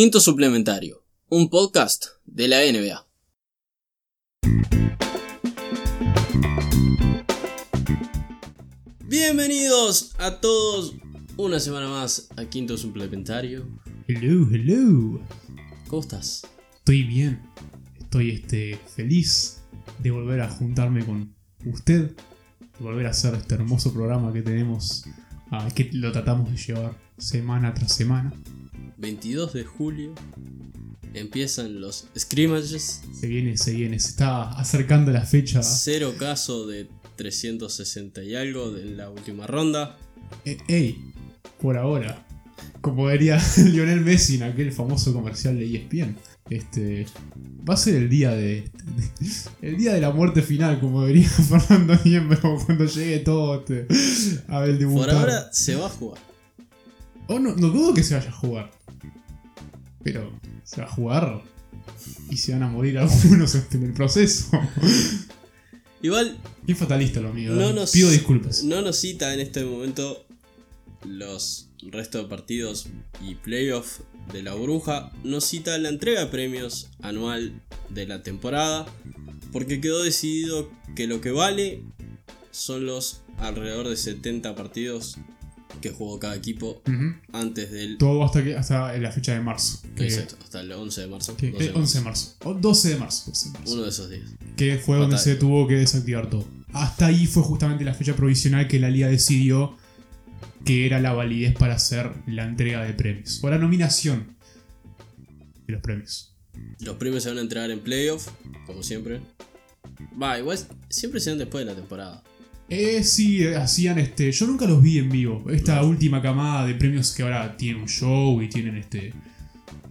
Quinto Suplementario, un podcast de la NBA. Bienvenidos a todos una semana más a Quinto Suplementario. Hello, hello. ¿Cómo estás? Estoy bien. Estoy este, feliz de volver a juntarme con usted. De volver a hacer este hermoso programa que tenemos. ah, que lo tratamos de llevar semana tras semana. 22 de julio empiezan los scrimmages. Se viene, se viene. Se está acercando la fecha. Cero caso de 360 y algo en la última ronda. Eh, ey, por ahora. Como diría Lionel Messi en aquel famoso comercial de ESPN. Este. Va a ser el día de. El día de la muerte final, como diría Fernando Niembro cuando llegue todo este, a ver. Por ahora se va a jugar. Oh, no, no dudo que se vaya a jugar. Pero se va a jugar y se van a morir algunos en el proceso. Igual Qué fatalista lo mío. no ¿eh? nos, Pido disculpas. no nos cita en este momento los restos de partidos y playoff de la bruja. Nos cita la entrega de premios anual de la temporada. Porque quedó decidido que lo que vale son los alrededor de 70 partidos que jugó cada equipo antes del Todo hasta, que, hasta la fecha de marzo. Que, Exacto, hasta el 11 de marzo. que- 12 de eh, 11 de marzo. O 12 de marzo. 12 de marzo. Uno de esos días. que fue donde se tuvo que desactivar todo. Hasta ahí fue justamente la fecha provisional que la liga decidió que era la validez para hacer la entrega de premios. O la nominación de los premios. Los premios se van a entregar en playoff, como siempre. Va, igual siempre se dan después de la temporada. Eh, sí, eh, hacían este. Yo nunca los vi en vivo. Esta última camada de premios que ahora tienen un show y tienen este.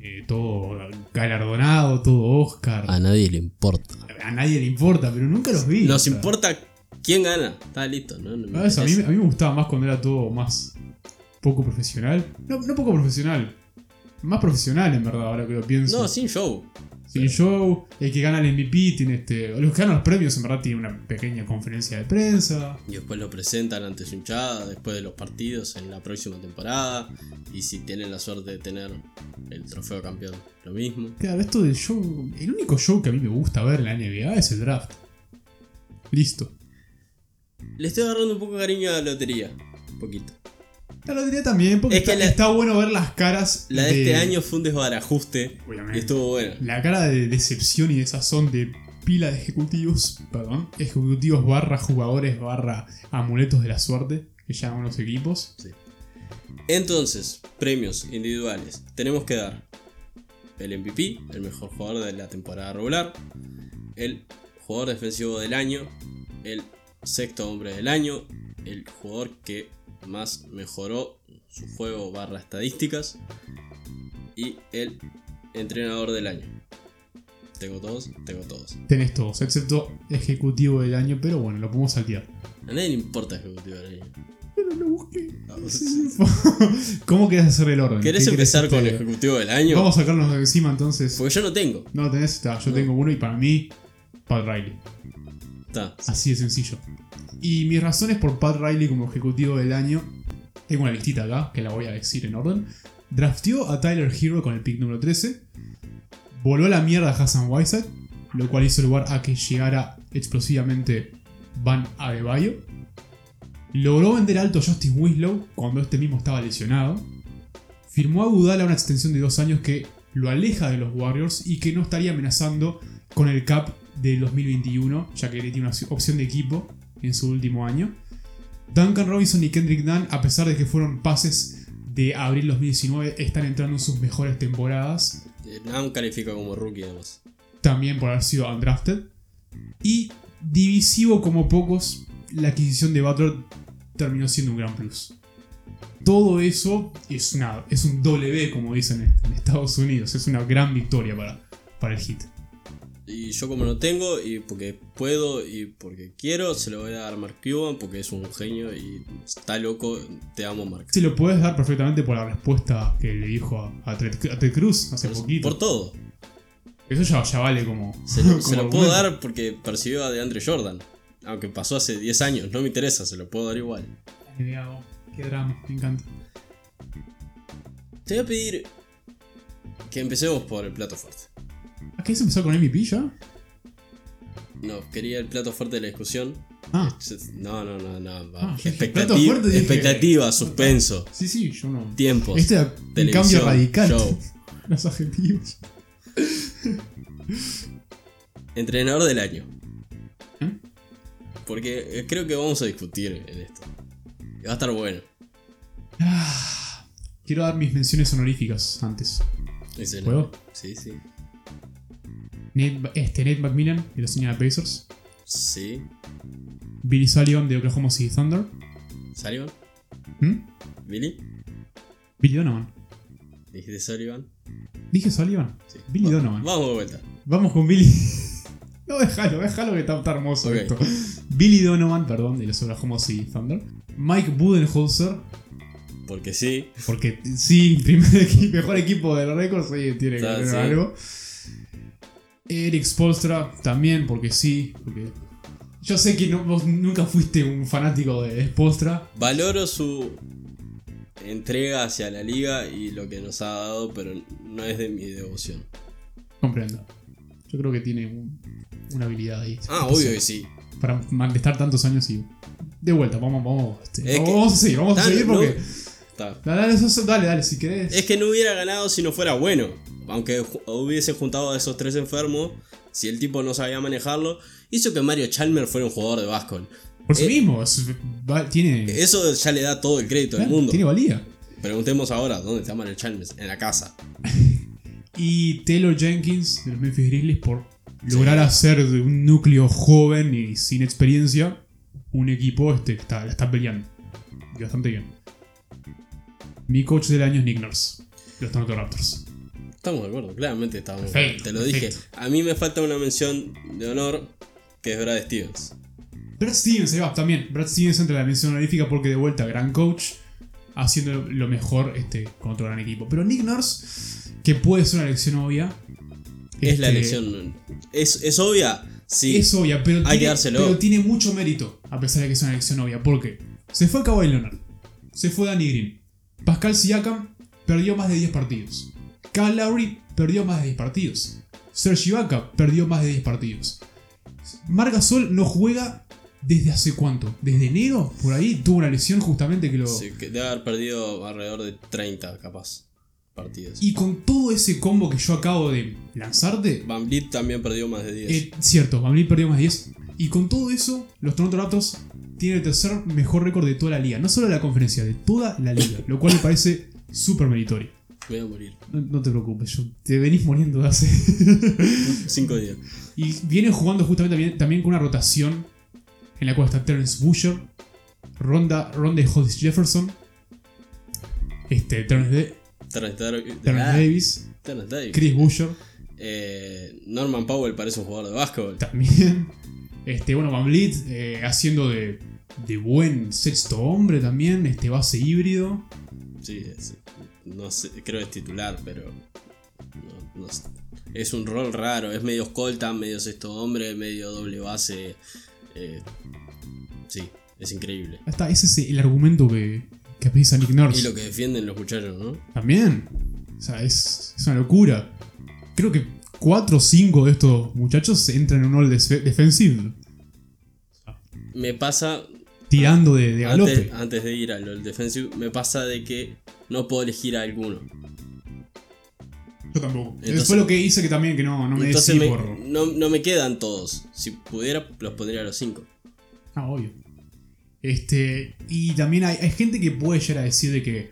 eh, todo galardonado, todo Oscar. A nadie le importa. A nadie le importa, pero nunca los vi. Nos o sea. importa quién gana. Está listo, ¿no? No me Ah, eso, a, mí, a mí me gustaba más cuando era todo más poco profesional. No, no poco profesional. Más profesional, en verdad, ahora que lo pienso. No, sin show. Sin show, el que gana el MVP tiene este. Los que ganan los premios, en verdad, tiene una pequeña conferencia de prensa. Y después lo presentan ante su hinchada, después de los partidos en la próxima temporada. Y si tienen la suerte de tener el trofeo campeón, lo mismo. Claro, esto del show. El único show que a mí me gusta ver en la NBA es el draft. Listo. Le estoy agarrando un poco de cariño a la lotería. Un poquito. La lotería también, porque Es que está, la- está bueno ver las caras. La de este año fue un desbarajuste. Obviamente. Y estuvo buena. La cara de decepción y desazón de pila de ejecutivos, perdón, ejecutivos barra jugadores barra amuletos de la suerte que llaman los equipos. Entonces, premios individuales. Tenemos que dar el MVP, el mejor jugador de la temporada regular, el jugador defensivo del año, el sexto hombre del año, el jugador que más mejoró su juego barra estadísticas y el entrenador del año. Tengo todos, tengo todos. Tenés todos, excepto ejecutivo del año, pero bueno, lo podemos saltear. A nadie le importa ejecutivo del año. Pero lo busqué. ¿Cómo querés hacer el orden? ¿Querés ¿Qué empezar con el ejecutivo del año? Vamos a sacarnos de encima entonces. Porque yo no tengo. No, tenés, está, yo No. tengo uno y para mí, Pat Riley. Está. Así de sencillo. Y mis razones por Pat Riley como ejecutivo del año, tengo una listita acá, que la voy a decir en orden. Drafteó a Tyler Hero con el pick número 13. Voló a la mierda a Hassan Whiteside, lo cual hizo lugar a que llegara explosivamente Van Adebayo. Logró vender alto a Justin Winslow cuando este mismo estaba lesionado. Firmó a Budala una extensión de dos años que lo aleja de los Warriors y que no estaría amenazando con el cap del 2021, ya que él tiene una opción de equipo en su último año. Duncan Robinson y Kendrick Nunn, a pesar de que fueron pases de abril 2019, están entrando en sus mejores temporadas, Eh, Nam califica como rookie además. también por haber sido undrafted. Y divisivo como pocos, la adquisición de Butler terminó siendo un gran plus. Todo eso es, una, es un W, como dicen en Estados Unidos, es una gran victoria para, para el Heat. Y yo como no tengo, y porque puedo y porque quiero, se lo voy a dar a Mark Cuban porque es un genio y está loco. Te amo, Mark. Se lo puedes dar perfectamente por la respuesta que le dijo a, a Ted, a Ted Cruz hace Por, poquito. por todo. Eso ya, ya vale como. Se lo, como se lo puedo dar porque percibió a DeAndre Jordan. Aunque pasó hace 10 años, no me interesa, se lo puedo dar igual. Qué drama, me encanta. Te voy a pedir Que empecemos por el plato fuerte. ¿A qué se empezó con MVP ya? No, quería el plato fuerte de la discusión. Ah, No, no, no, no. Ah, Expectativa, dije- suspenso, sí, sí, yo no. tiempos. Este es un cambio radical. show. Los adjetivos. Entrenador del año. ¿Eh? Porque eh, creo que vamos a discutir en esto. Y va a estar bueno. Ah, quiero dar mis menciones honoríficas antes. ¿Puedo? Sí, sí. Nate, este, Nate McMillan de los Indiana Pacers. Sí. Billy Sullivan de Oklahoma City Thunder. ¿Sullivan? ¿Mm? ¿Billy? Billy Donovan. ¿Dijiste Sullivan? ¿Dije Sullivan? Sí. Billy Va- Donovan. Vamos de vuelta. Vamos con Billy. no, déjalo, déjalo que está, está hermoso esto. Billy Donovan, perdón, de los Oklahoma City Thunder. Mike Budenholzer, Porque sí. porque sí, primer equi- mejor equipo del récord, sí, tiene que tener sí. algo. Eric Spolstra, también, porque sí, porque. Yo sé que no- vos nunca fuiste un fanático de Spolstra. Valoro su entrega hacia la liga y lo que nos ha dado, pero no es de mi devoción. Comprendo. Yo creo que tiene un- una habilidad ahí. Ah, obvio que sí. Para estar tantos años y. De vuelta, vamos, vamos. este, que- vamos a seguir, vamos a seguir no- porque. Está. Dale, dale, eso- dale, dale, si querés. Es que no hubiera ganado si no fuera bueno. Aunque hubiese juntado a esos tres enfermos, si el tipo no sabía manejarlo, hizo que Mario Chalmers fuera un jugador de básquetbol. Por eso eh, mismo, es- va- tiene. Eso ya le da todo el crédito claro, mundo. Tiene valía. Preguntemos ahora, ¿dónde está Mario Chalmers? En la casa. Y Taylor Jenkins de los Memphis Grizzlies por lograr hacer de un núcleo joven y sin experiencia un equipo este, que está, la está peleando. Bastante bien. Mi coach del año es Nick Nurse, de los Toronto Raptors. Estamos de acuerdo, claramente estamos de Perfecto, acuerdo. Te lo dije. A mí me falta una mención de honor, que es Brad Stevens. Brad Stevens, ahí va, también. Brad Stevens entra en la mención honorífica porque de vuelta, gran coach, haciendo lo mejor este, con otro gran equipo. Pero Nick Nurse, que puede ser una elección obvia. Es la este, elección. ¿Es, es obvia? Sí. Es obvia, pero, Hay tiene, que dárselo. pero tiene mucho mérito, a pesar de que es una elección obvia. porque Se fue Kawhi Leonard, se fue Danny Green, Pascal Siakam perdió más de 10 partidos, Kyle Lowry perdió más de 10 partidos, Serge Ibaka perdió más de 10 partidos. Marc Gasol no juega desde hace cuánto, desde enero, por ahí tuvo una lesión justamente que lo... Sí, que debe haber perdido alrededor de 30, capaz, partidos. Y con todo ese combo que yo acabo de lanzarte, Van Vliet también perdió más de 10. Eh, cierto, Van perdió más de 10. Y con todo eso, los Toronto Raptors tienen el tercer mejor récord de toda la liga. No solo de la conferencia, de toda la liga. Lo cual me parece súper meritorio. Me voy a morir. No, no te preocupes, yo te venís muriendo de hace. 5 días. y vienen jugando justamente también, también con una rotación en la cual está Terence Boucher, Ronda, Ronda Hollis Jefferson, este, Terence, Terrence Dar- Terrence Ah, Davis, Terrence Davis. Chris Boucher Eh, Norman Powell parece un jugador de básquetbol. también. Este, bueno, Van Vliet eh, haciendo de, de buen sexto hombre también, este base híbrido. Sí, es- no sé, creo que es titular, pero. no- no sé. es un rol raro. Es medio escolta, medio sexto hombre, medio doble base. eh, sí, es increíble. Hasta ese es el argumento que, que precisa Nick Nurse. Y lo que defienden los muchachos, ¿no? También. O sea, es, es una locura. Creo que 4 o 5 de estos muchachos entran en un all def- defensive. Me pasa Tirando de, de galope. Antes, antes de ir al defensive, me pasa de que no puedo elegir a alguno. Yo tampoco. Entonces- fue lo que hice que también que no, no me Entonces me- por. no, no me quedan todos. Si pudiera, los pondría a los cinco. Ah, obvio. Este. Y también hay, hay gente que puede llegar a decir de que.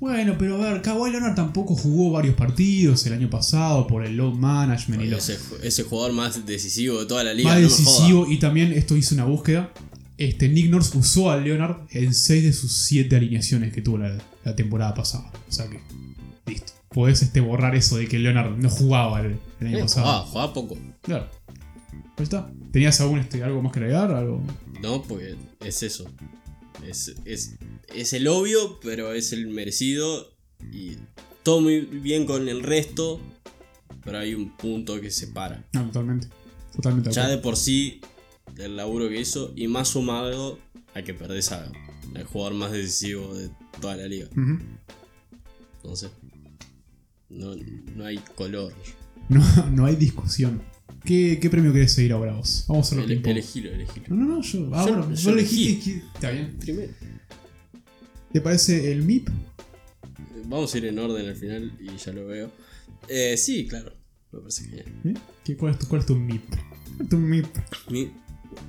Bueno, pero a ver, Kawhi Leonard tampoco jugó varios partidos el año pasado por el load management y lo, Ese, ese jugador más decisivo de toda la liga. más no decisivo. Y también esto hice una búsqueda. Este, Nick Nurse usó a Leonard en 6 de sus 7 alineaciones que tuvo la, la temporada pasada. O sea que, listo. Podés este, borrar eso de que Leonard no jugaba el, el año Eh, pasado. jugaba, jugaba poco. Claro. Ahí está. ¿Tenías algún, este, algo más que agregar? ¿Algo? No, porque es eso. Es, es, es el obvio, pero es el merecido. Y todo muy bien con el resto. Pero hay un punto que separa. No, totalmente. Totalmente. Ya de por sí, el laburo que hizo. Y más sumado a que perdés a- al jugador más decisivo de toda la liga. Entonces, No, no hay color. No, no hay discusión. ¿Qué, qué premio querés seguir ahora vos? Vamos a hacerlo tiempo. elegilo, elegilo. No, no, no, yo. Ah, Yo- bueno, yo vos elegí. Está bien. Primero. ¿Te parece el MIP? Vamos a ir en orden al final y ya lo veo. Eh, sí, claro. Me parece genial. ¿Eh? ¿Qué, cuál, es tu, ¿Cuál es tu MIP? ¿Cuál es tu MIP? Mi,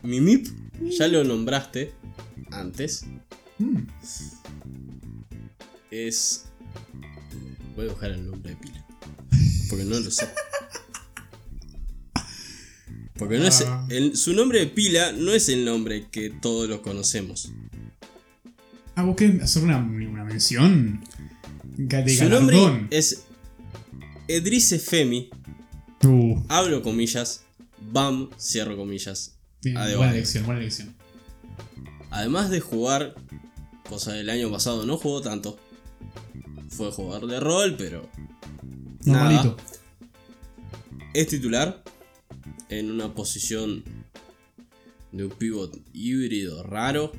mi MIP, ya lo nombraste antes. Mm, Es. Voy a buscar el nombre de pila. Porque no lo sé. Porque no es. Ah. el- su nombre de pila no es el nombre que todos los conocemos. Ah, vos querés hacer una, una mención de Su nombre es. Edrice Femi. Uh, Abro comillas. Bam, cierro comillas. bien, buena elección, buena elección. Además de jugar, cosa del año pasado no jugó tanto. Fue jugador de rol, pero Normalito. es titular en una posición de un pivot híbrido raro,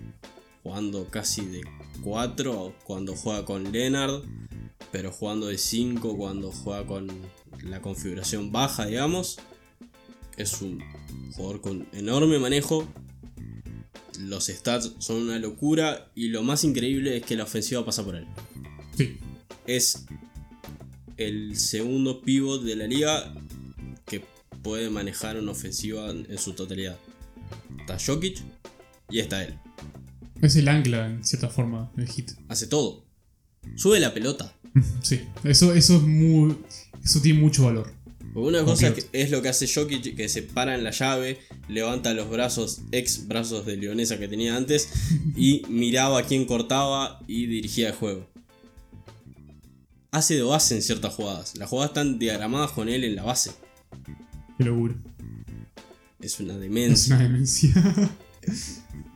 jugando casi de 4 cuando juega con Leonard, pero jugando de 5 cuando juega con la configuración baja, digamos. Es un jugador con enorme manejo. Los stats son una locura y lo más increíble es que la ofensiva pasa por él Sí. es el segundo pivot de la liga puede manejar una ofensiva en su totalidad. Está Jokic y está él. Es el ancla, en cierta forma, del hit. Hace todo. Sube la pelota. Sí. Eso, eso es muy. Eso tiene mucho valor. Porque una cosa que- es lo que hace Jokic, que se para en la llave, levanta los brazos, ex brazos de leonesa que tenía antes, y miraba a quién cortaba y dirigía el juego. Hace de base en ciertas jugadas. Las jugadas están diagramadas con él en la base. Qué locura. Es una Es demencia. una demencia.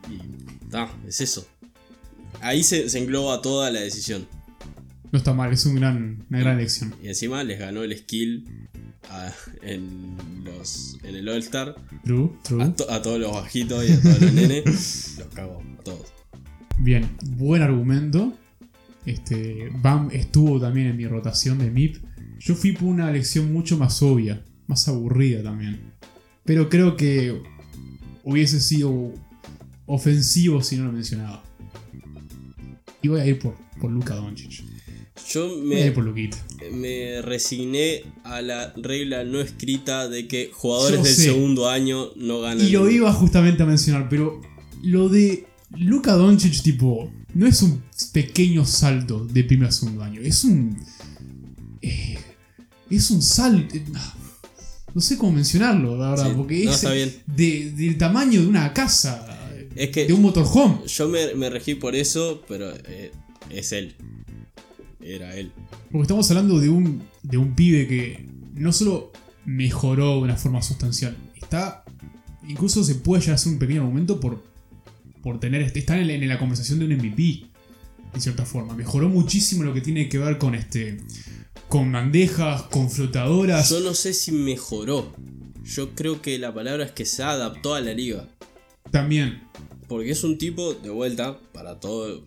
Y ta, es eso. Ahí se, se engloba toda la decisión. no está mal, es un gran, una gran elección. Y encima les ganó el skill a- en, los, en el All-Star. True, true. A, to- a todos los bajitos y a todos los nenes. Los cagó a todos. Bien, buen argumento. Este, Bam estuvo también en mi rotación de MIP. Yo fui por una elección mucho más obvia, más aburrida también. Pero creo que hubiese sido ofensivo si no lo mencionaba. Y voy a ir por, por Luka Doncic. Yo Voy a ir me, por Luquita. me resigné a la regla no escrita de que jugadores Yo del sé. segundo año no ganan. Y lo iba justamente a mencionar, pero lo de Luka Doncic, tipo, no es un pequeño salto de primer a segundo año, es un. eh, es un salto. No sé cómo mencionarlo, la verdad, Sí, porque no, es está de- del tamaño de una casa, Es que de un motorhome. yo me, me regí por eso, pero eh, es él. Era él. Porque estamos hablando de un, de un pibe que no solo mejoró de una forma sustancial, está. Incluso se puede llegar a hacer un pequeño argumento por, por tener. este- Estar en, en la conversación de un MVP, en cierta forma. Mejoró muchísimo lo que tiene que ver con este. Con bandejas, con flotadoras. Yo no sé si mejoró. Yo creo que la palabra es que se adaptó a la liga. También. Porque es un tipo, de vuelta, para todo,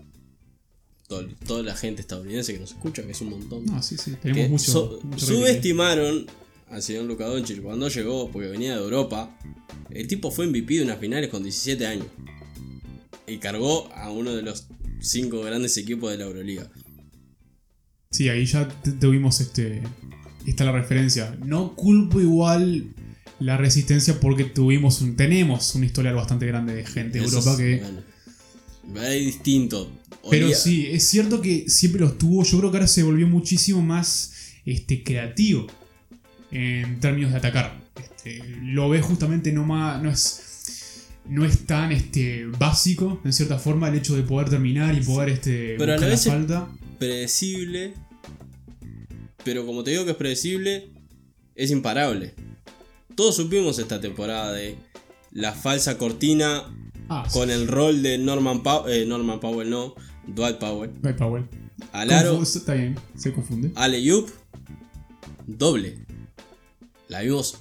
todo- toda la gente estadounidense que nos escucha, que es un montón. No, sí, sí. que Tenemos mucho. so- mucho subestimaron al señor Luka Doncic cuando llegó, porque venía de Europa. El tipo fue MVP de unas finales con 17 años. Y cargó a uno de los cinco grandes equipos de la Euroliga. Sí, ahí ya tuvimos este. Está la referencia. No culpo igual la resistencia porque tuvimos un, tenemos un historial bastante grande de gente de Europa es- que. bueno, es distinto. Pero sí, es cierto que siempre los tuvo. Yo creo que ahora se volvió muchísimo más este, creativo en términos de atacar. Este, lo ves justamente no más. No es. No es tan este, básico, en cierta forma, el hecho de poder terminar y poder este, Pero a la buscar vez es- falta. Predecible. Pero como te digo que es predecible, es imparable. Todos supimos esta temporada de la falsa cortina Ah, sí. con el rol de Norman Powell, Norman Powell no, Dwight Powell. Hay Powell. Al aro, Confu- Está bien, se confunde. alley-oop, doble. La vimos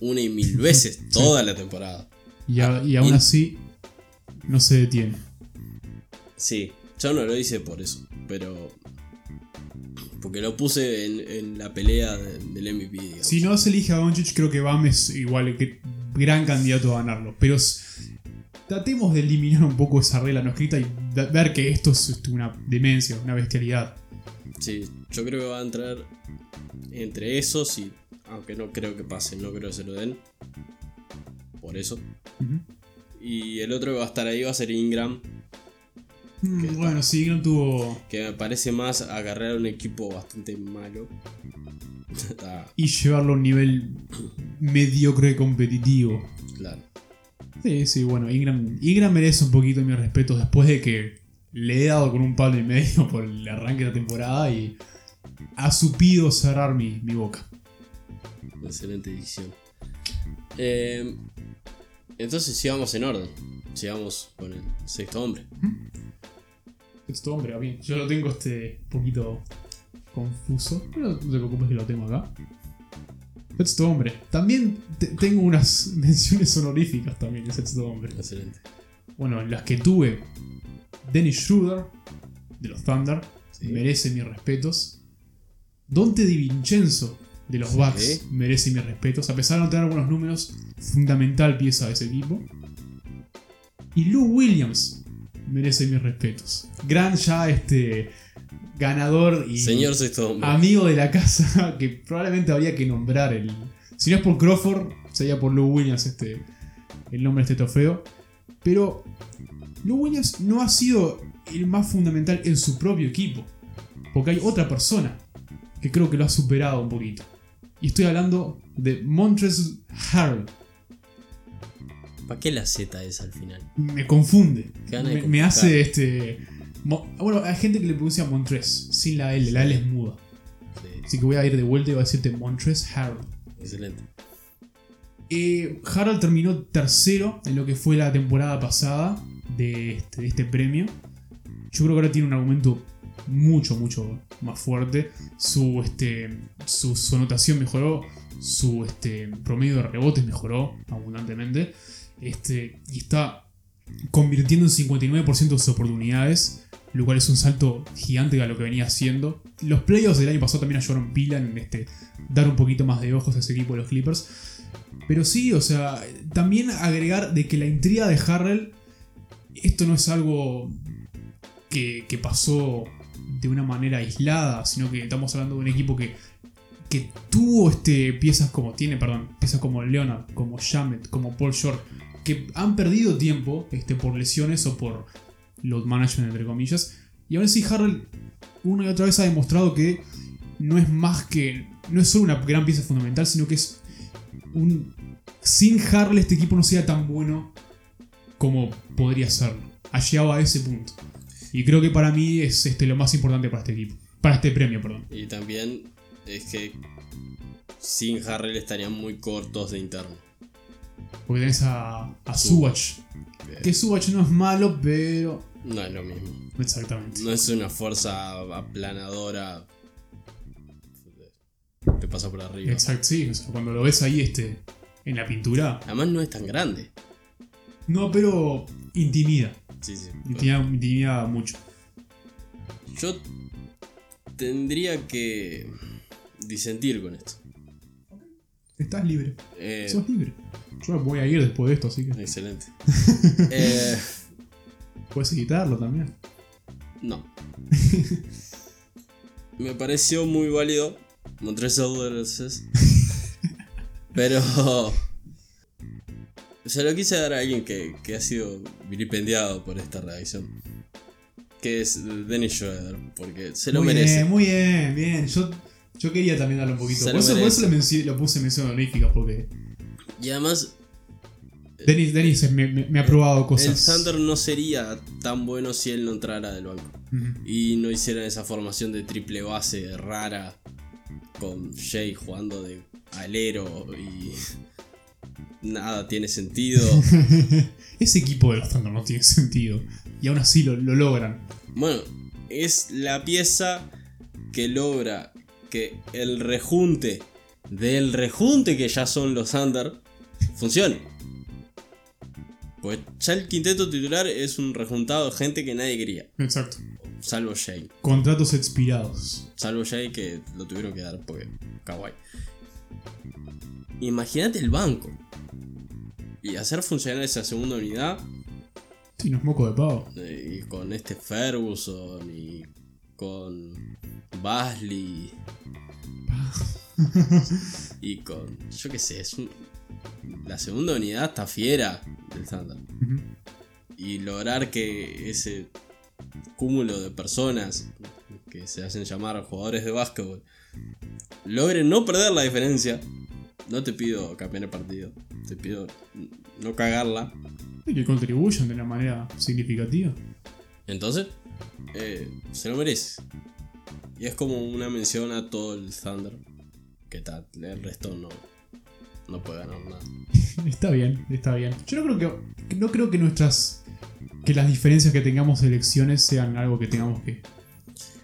una y mil veces toda la temporada. Y, a- y aún y- así, no se detiene. Sí, yo no lo hice por eso, pero Porque lo puse en, en la pelea de- del MVP. digamos. Si no se elige a Doncic, creo que Bam es igual que gran candidato a ganarlo. Pero tratemos de eliminar un poco esa regla no escrita y ver que esto es este, una demencia, una bestialidad. Sí, yo creo que va a entrar entre esos y. Aunque no creo que pase, no creo que se lo den. Por eso. Y el otro que va a estar ahí va a ser Ingram. Mm, bueno, sí, no tuvo. Que me parece más agarrar un equipo bastante malo. Y llevarlo a un nivel mediocre competitivo. claro. Sí, sí, bueno, Ingram, Ingram merece un poquito mi respeto después de que le he dado con un palo y medio por el arranque de la temporada y ha supido cerrar mi, mi boca. Excelente edición. Eh, entonces sigamos en orden. Sigamos con el sexto hombre. Hombre, a mí, yo lo tengo este poquito confuso, pero no te preocupes que lo tengo acá. Sexto hombre. También te- tengo unas menciones honoríficas también de sexto hombre. Excelente. Bueno, las que tuve. Dennis Schroeder, de los Thunder, Sí. merece mis respetos. Dante Di Vincenzo, de los Sí. Bucks, merece mis respetos. A pesar de no tener algunos números, fundamental pieza de ese equipo. Y Lou Williams merece mis respetos. Gran ya este ganador y Señor sexto hombre. amigo de la casa que probablemente habría que nombrar el. Si no es por Crawford, sería por Lou Williams este, el nombre de este trofeo. Pero Lou Williams no ha sido el más fundamental en su propio equipo. Porque hay otra persona que creo que lo ha superado un poquito. Y estoy hablando de Montrezl Harrell. ¿Para qué la Z es al final? Me confunde. Me, hace este. Bueno, hay gente que le pronuncia Montrez, sin la L, la L es muda. Sí, Así que voy a ir de vuelta y voy a decirte Montrez Harrell. excelente. Eh, Harold terminó tercero en lo que fue la temporada pasada de este, de este premio. Yo creo que ahora tiene un argumento mucho, mucho más fuerte. Su, este, su, su anotación mejoró, su este, promedio de rebotes mejoró abundantemente. Este, y está convirtiendo en 59% de sus oportunidades, lo cual es un salto gigante a lo que venía haciendo. Los playoffs del año pasado también ayudaron pila en este, dar un poquito más de ojos a ese equipo de los Clippers. Pero sí, o sea, también agregar de que la intriga de Harrell, esto no es algo que, pasó de una manera aislada, sino que estamos hablando de un equipo que, que tuvo este, piezas como tiene, perdón, piezas como Leonard, como Shamet, como Paul Short, que han perdido tiempo este, por lesiones o por load management, entre comillas. Y aún así Harrell una y otra vez ha demostrado que no es más que, no es solo una gran pieza fundamental, sino que es un... Sin Harrell este equipo no sería tan bueno como podría serlo. Ha llegado a ese punto. Y creo que para mí es este, lo más importante para este equipo. Para este premio, perdón. Y también es que sin Harrell estarían muy cortos de interno. Porque tenés a, a Subach. Que Subach no es malo, pero... No es lo mismo. Exactamente. No es una fuerza aplanadora. Te pasa por arriba. Exacto, sí. o sea, cuando lo ves ahí este, en la pintura. Además no es tan grande. No, pero intimida. Sí, sí. Intimida, intimida mucho. Yo tendría que disentir con esto. Estás libre. Eh, Sos libre. Yo me voy a ir después de esto, así que excelente. Eh, puedes editarlo también. no. Me pareció muy válido Montrezl Harrell, pero se lo quise dar a alguien que, que ha sido vilipendiado por esta reacción. Que es Dennis Schroeder, porque se lo muy merece. bien, muy bien, bien. Yo, yo quería también darle un poquito. Se Por lo eso, por eso le, menci- lo puse mención honorífica, porque Y además, Denis, Denis me, me- me ha probado el cosas. Thunder no sería tan bueno si él no entrara del banco. Y no hicieran esa formación de triple base rara con Jay jugando de alero y nada tiene sentido. Ese equipo de los Thunder no tiene sentido. Y aún así lo, lo logran. Bueno, es la pieza que logra que el rejunte del rejunte que ya son los Thunder funcione. Pues ya el quinteto titular es un rejuntado de gente que nadie quería. Exacto. Salvo Jay. Contratos expirados. Salvo Jay que lo tuvieron que dar porque kawaii. Imagínate el banco. Y hacer funcionar esa segunda unidad Sí, no es moco de pavo. y con este Ferguson y con Basley y con yo qué sé, es un- la segunda unidad está fiera del Thunder Ujú. y lograr que ese cúmulo de personas que se hacen llamar jugadores de básquetbol logren no perder la diferencia. No te pido cambiar el partido, te pido no cagarla. Y que contribuyan de una manera significativa. Entonces, eh, se lo merece. Y es como una mención a todo el Thunder. Que tal, el resto no, no puede ganar nada. Está bien, está bien. Yo no creo que, no creo que nuestras. que las diferencias que tengamos de elecciones sean algo que tengamos que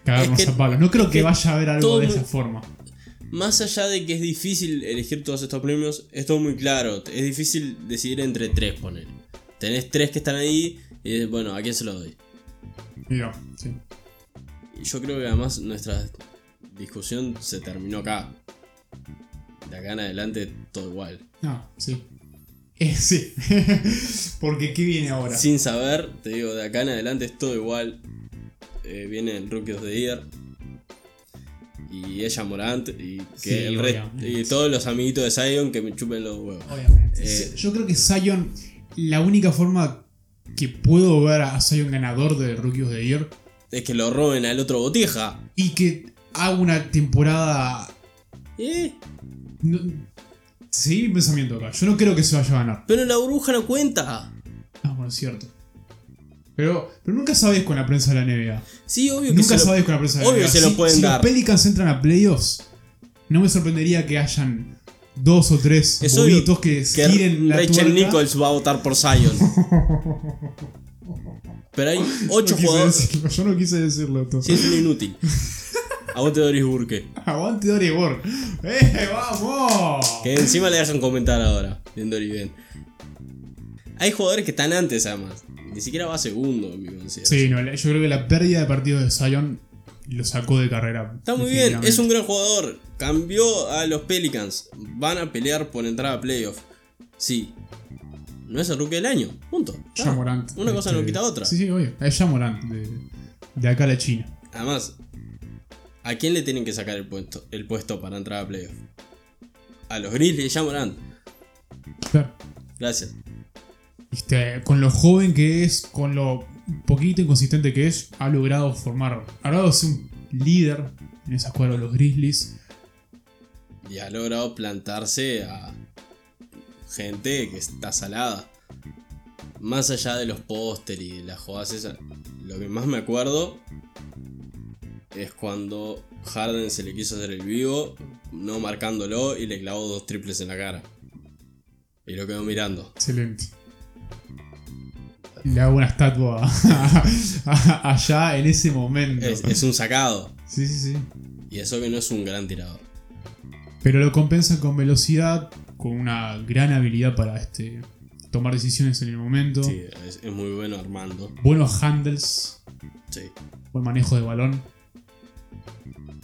cagarnos Es que- a palos. No creo que, que vaya a haber algo de muy- esa forma. Más allá de que es difícil elegir todos estos premios, es todo muy claro. Es difícil decidir entre tres, poner. Tenés tres que están ahí y bueno, ¿a quién se lo doy? Mira, sí. Yo creo que además nuestra discusión se terminó acá. De acá en adelante todo igual. Ah, sí. Eh, sí. Porque ¿qué viene ahora? Sin saber, te digo, de acá en adelante es todo igual. Eh, viene el Rookie of the Year. Y ella Morant. Y, que Sí, el obviamente. y todos los amiguitos de Zion que me chupen los huevos. Obviamente. Eh, Yo creo que Zion, la única forma que puedo ver a Zion ganador de Rookie of the Year Es que lo roben al otro botija. y que haga una temporada. Eh, no- Seguí mi pensamiento acá. Yo no creo que se vaya a ganar. pero la burbuja no cuenta. Ah, bueno, es cierto. Pero, pero nunca sabes con la prensa de la NBA. Sí, obvio que Nunca se lo- sabes con la prensa de la obvio NBA. se lo si, pueden si dar. los Pelicans entran a playoffs, no me sorprendería que hayan dos o tres Es obvio bobitos que, que giren la Rachel tuerca. Nichols va a votar por Zion. Pero hay ocho quise jugadores. decirlo, yo no quise decirlo todo. Sí, es un inútil. Aguante Doris Burke. Aguante Dory Ward. ¡Eh, vamos! Que encima le dejan comentar ahora, en Dory Ben. Hay jugadores que están antes, además. Ni siquiera va segundo, en mi consideración. Sí, no, yo creo que la pérdida de partido de Zion lo sacó de carrera. Está muy bien, es un gran jugador. Cambió a los Pelicans. Van a pelear por entrar a playoff. Sí. No es el rookie del año. Punto. Ya Morant. Una cosa no este, quita otra. Sí, sí, obvio. Es ya Morant, de, de acá a la China. Además, ¿a quién le tienen que sacar el puesto, el puesto para entrar a playoff? A los Grizzlies, ya Morant. Claro. Gracias. Este, con lo joven que es, con lo poquito inconsistente que es, ha logrado formar, ha logrado ser un líder en esa escuadra de los Grizzlies. Y ha logrado plantarse a gente que está salada. Más allá de los póster y las jugadas esas, lo que más me acuerdo es cuando Harden se le quiso hacer el vivo, no marcándolo y le clavó dos triples en la cara. Y lo quedó mirando. Excelente. Le hago una estatua allá en ese momento. Es, es un sacado. Sí, sí, sí. Y eso que no es un gran tirador. Pero lo compensa con velocidad, con una gran habilidad para este, tomar decisiones en el momento. Sí, es, es muy bueno armando. Buenos handles, Sí. buen manejo de balón.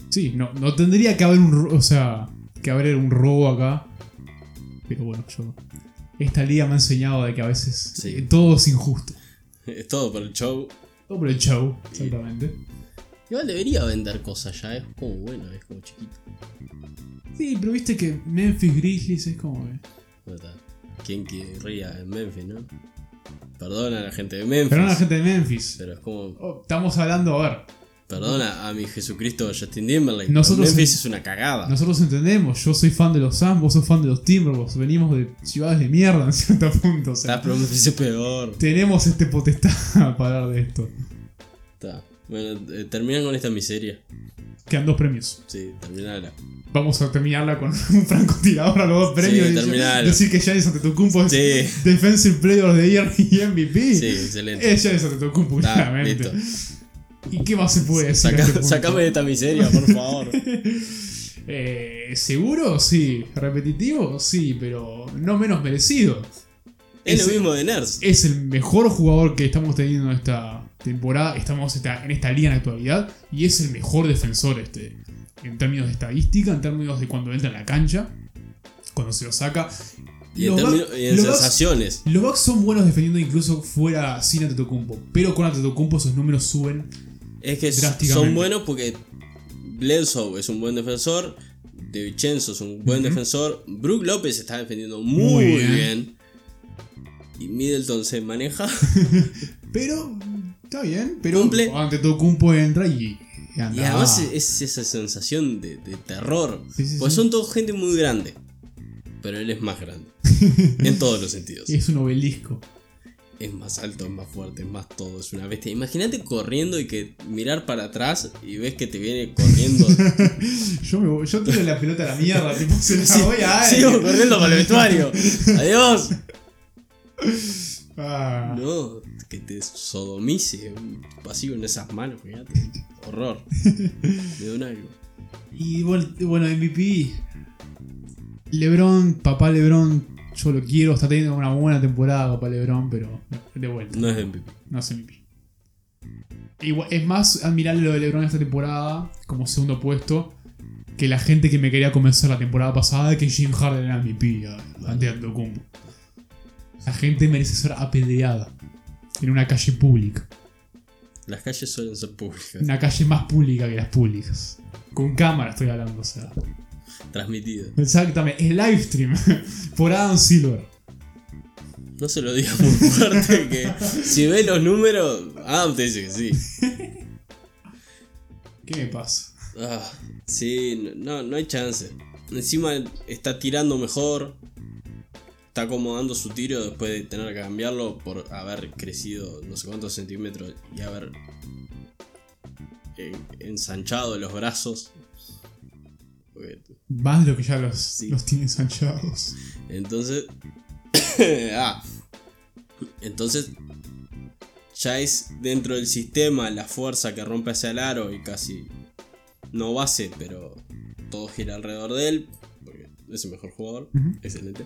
Sí, no, no tendría que haber un, o sea, que haber un robo acá. Pero bueno, yo esta liga me ha enseñado de que a veces Sí. eh, todo es injusto. Es todo por el show. Todo por el show, exactamente. Igual debería vender cosas ya, es como bueno, es como chiquito. Sí, pero viste que Memphis Grizzlies es como está. ¿Quién querría en Memphis, no? Perdona a la gente de Memphis. Perdona a la gente de Memphis. Pero es como. Oh, estamos hablando, a ver, Perdona a mi Jesucristo Justin Timberlake. Nosotros Memphis es una cagada. nosotros entendemos, yo soy fan de los Suns, vos sos fan de los Timberwolves, venimos de ciudades de mierda en cierto punto. O sea, Está, pero Memphis es peor. tenemos este potestad para hablar de esto. Está. Bueno, eh, terminan con esta miseria. Quedan dos premios. Sí, terminala. Vamos a terminarla con un francotirador a los dos premios. Sí, y terminalo. decir que Giannis Antetokounmpo es Sí. Defensive Player of the Year y MVP. Sí, excelente. Es Giannis Antetokounmpo, claramente. listo. ¿Y qué más se puede decir? Saca- este? Sácame de esta miseria, por favor. Eh, ¿Seguro? Sí. ¿Repetitivo? Sí, pero no menos merecido. Es Es- lo mismo de Ners. es el mejor jugador que estamos teniendo esta temporada. Estamos esta- en esta liga en la actualidad. Y es el mejor defensor este, en términos de estadística, en términos de cuando entra en la cancha, cuando se lo saca. Y en, términos- y en los sensaciones. Los Bucks son buenos defendiendo incluso fuera sin Antetokounmpo. Pero con Antetokounmpo esos números suben. Es que son buenos porque Bledsoe es un buen defensor. De Vincenzo es un buen defensor. Brook López está defendiendo muy, Muy bien. bien. Y Middleton se maneja. Pero está bien. Pero Cumple. Antetokounmpo entra y, y anda. Y además es esa sensación de, de terror. Sí, sí, Pues sí. son todos gente muy grande. Pero él es más grande. en todos los sentidos. Es un obelisco. Es más alto, es más fuerte, es más todo, es una bestia. Imagínate corriendo y que mirar para atrás y ves que te viene corriendo. Yo, me voy- yo tiro la pelota a la mierda, tipo, se la Sí, voy a sigo corriendo para el vestuario. Adiós. Ah, No, que te sodomice un pasivo en esas manos, fíjate. Horror. Me da un algo. Y bueno, MVP. Lebron, papá Lebron, yo lo quiero. Está teniendo una buena temporada, papá Lebron, pero de vuelta. No es MVP. No es MVP. Igual, es más admirable lo de LeBron esta temporada como segundo puesto que la gente que me quería convencer la temporada pasada de que Jim Harden era MVP ante Antetokounmpo. La gente merece ser apedreada en una calle pública. Las calles suelen ser públicas. Una calle más pública que las públicas. Con cámara estoy hablando, o sea. Transmitido. Exactamente, es live stream por Adam Silver. No se lo digas muy fuerte que si ves los números, Adam te dice que sí. ¿Qué me pasa? Ah, sí, no, no hay chance. Encima está tirando mejor. Está acomodando su tiro después de tener que cambiarlo por haber crecido no sé cuántos centímetros y haber eh, ensanchado los brazos. Porque- Más de lo que ya los, Sí. los. Entonces. ah. Entonces. Ya es dentro del sistema la fuerza que rompe hacia el aro y casi. No base, pero todo gira alrededor de él. Porque es el mejor jugador. Excelente.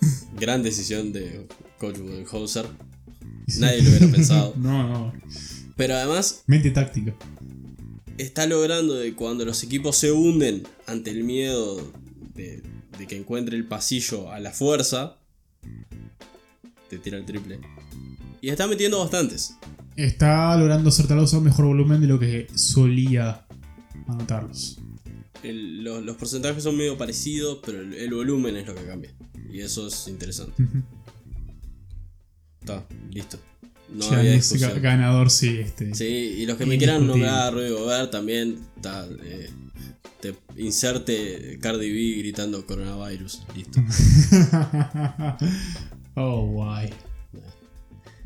Gran decisión de Coach Budenholzer. Nadie lo hubiera pensado. No, no. Pero además Mente táctica. Está logrando de cuando los equipos se hunden ante el miedo de, de que encuentre el pasillo a la fuerza, te tira el triple. Y está metiendo bastantes. Está logrando tal vez un mejor volumen de lo que solía anotarlos. El- los porcentajes son medio parecidos, pero el, el volumen es lo que cambia. Y eso es interesante. Está, listo. No había es ganador, sí, este. Sí, y los que me quieran nombrar Rudy Gobert también, está, eh, te inserte Cardi B gritando coronavirus. Listo. oh, guay.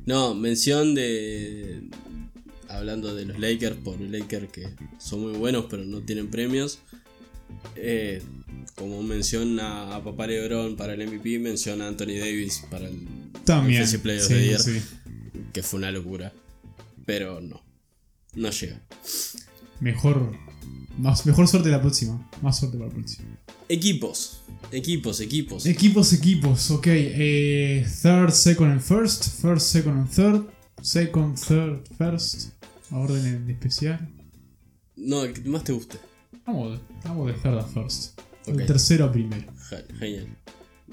No, mención de. Hablando de los Lakers, por Lakers que son muy buenos pero no tienen premios. Eh, como mención a, Papá Lebron para el MVP, mención a Anthony Davis para el También. Sí, the Year, sí. Que fue una locura. Pero no, no llega. Mejor. Más, mejor suerte la próxima. Más suerte para la próxima. Equipos, equipos, equipos. Equipos, equipos, ok. eh, third, second and first. First, second and third. Second, third, first. A orden en especial. No, el que más te guste. Vamos, vamos de third a first. Ok. El tercero a primero. Ge- Genial.